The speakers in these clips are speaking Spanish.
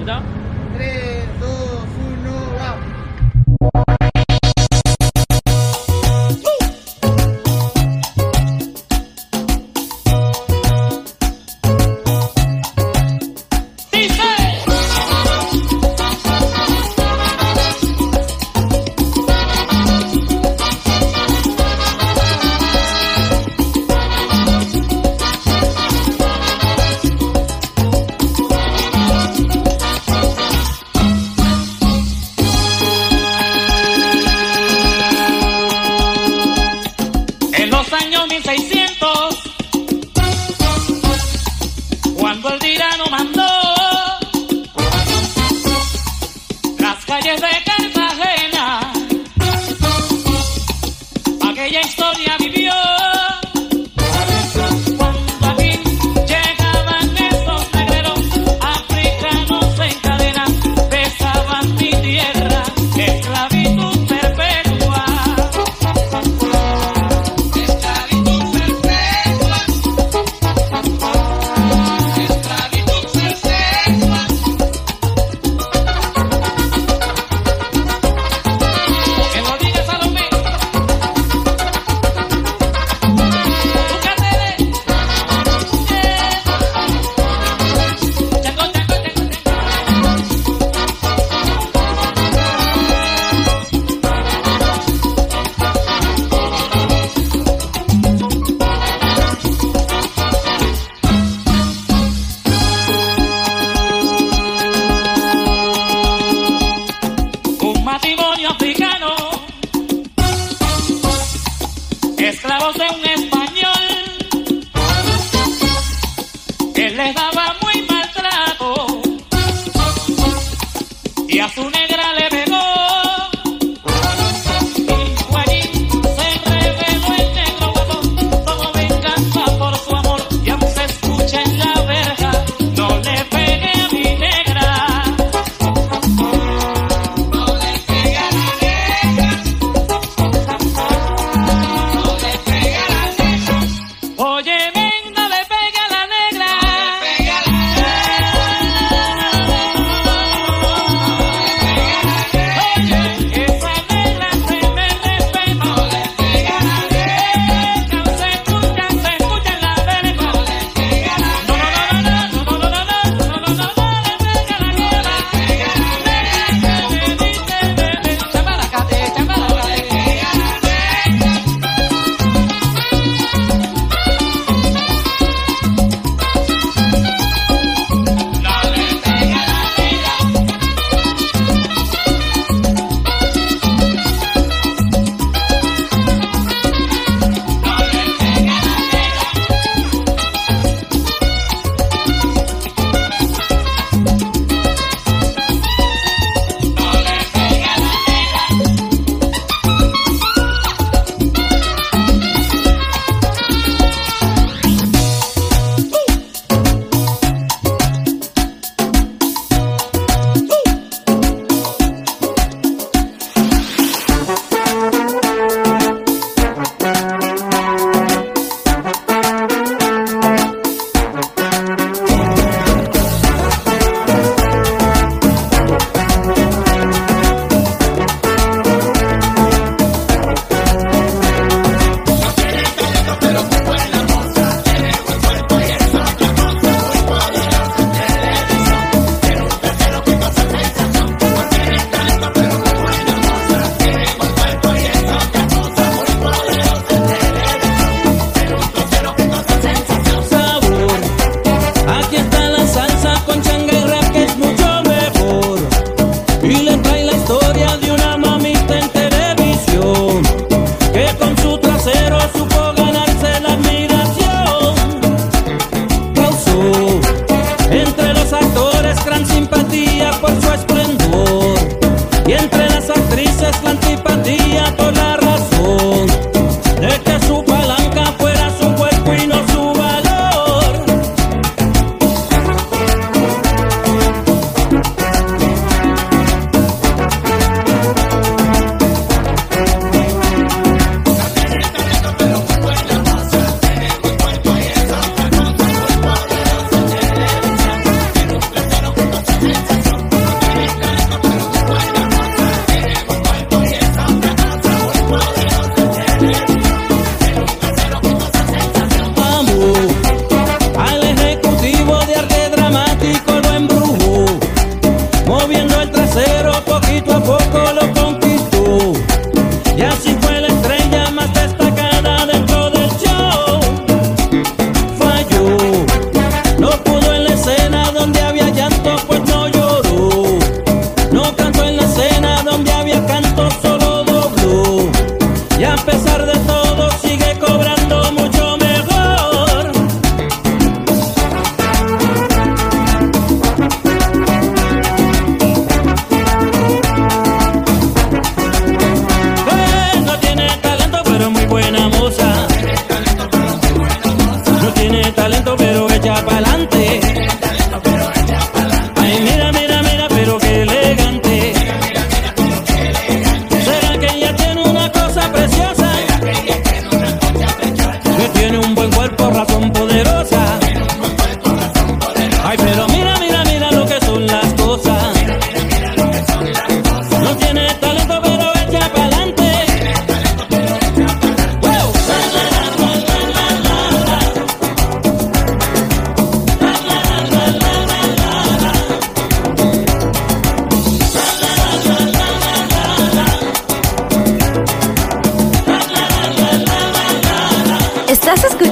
Diba? You know?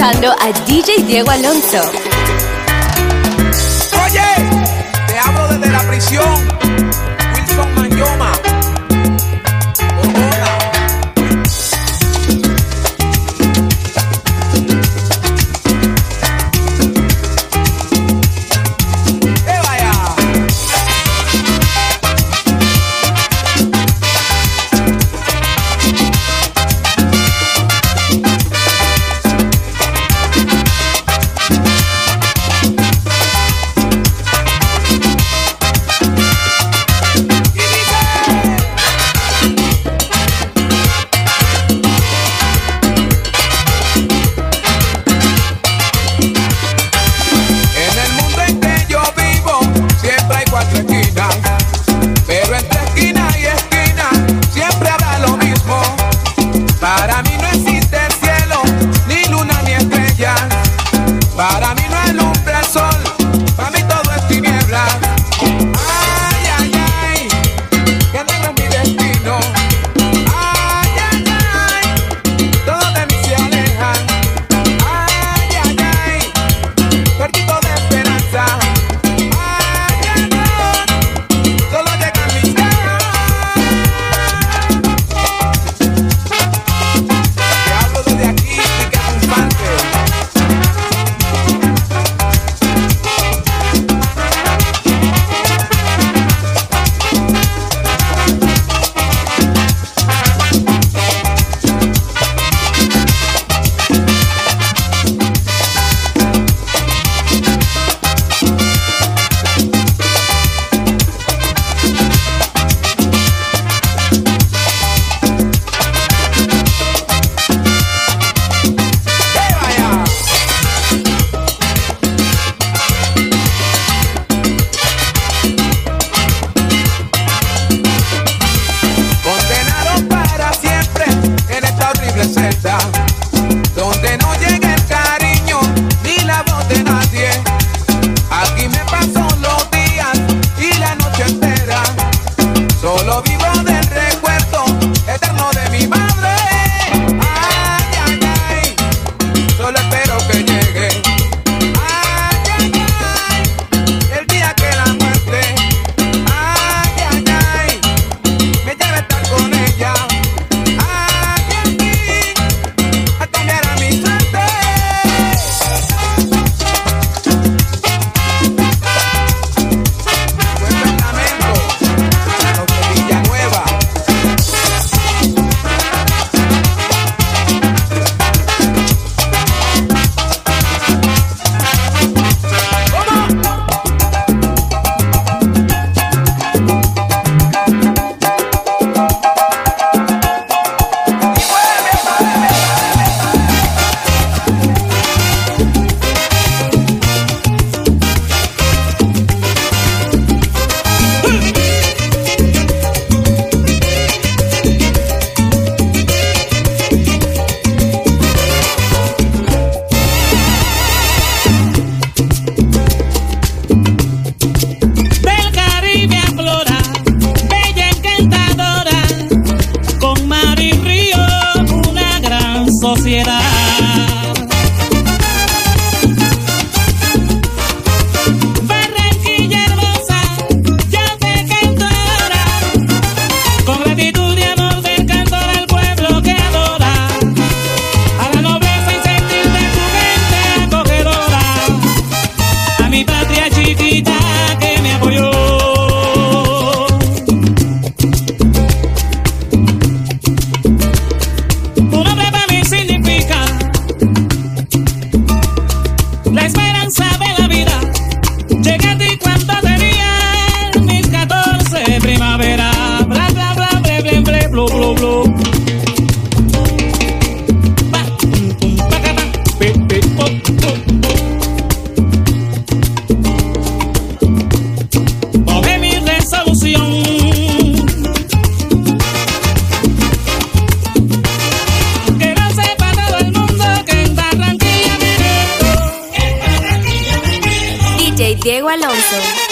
Escuchando a DJ Diego Alonso. Oye, te hablo desde la prisión. Diego Alonso.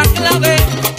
i love it